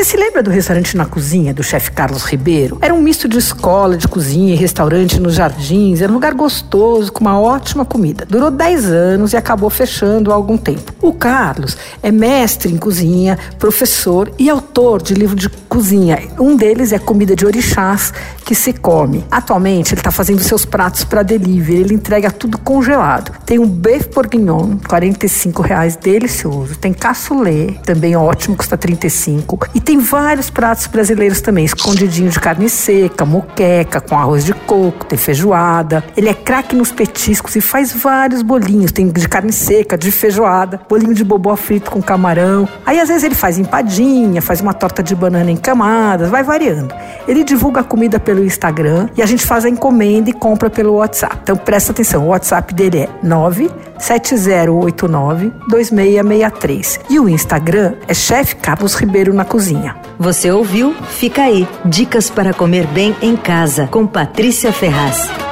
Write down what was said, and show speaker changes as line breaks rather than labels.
Você se lembra do restaurante na cozinha do chefe Carlos Ribeiro? Era um misto de escola, de cozinha e restaurante nos jardins. Era um lugar gostoso, com uma ótima comida. Durou 10 anos e acabou fechando há algum tempo. O Carlos é mestre em cozinha, professor e autor de livro de cozinha. Um deles é Comida de Orixás, que se come. Atualmente, ele está fazendo seus pratos para delivery. Ele entrega tudo congelado. Tem um beef bourguignon, 45 reais, delicioso. Tem cassoulet, também ótimo, custa 35. E tem vários pratos brasileiros também, escondidinho de carne seca, moqueca, com arroz de coco, tem feijoada. Ele é craque nos petiscos e faz vários bolinhos, tem de carne seca, de feijoada, bolinho de bobó frito com camarão. Aí às vezes ele faz empadinha, faz uma torta de banana em camadas, vai variando. Ele divulga a comida pelo Instagram e a gente faz a encomenda e compra pelo WhatsApp. Então presta atenção, o WhatsApp dele é 97089 2663 e o Instagram é Chefe Carlos Ribeiro na Cozinha.
Você ouviu? Fica aí. Dicas para comer bem em casa com Patrícia Ferraz.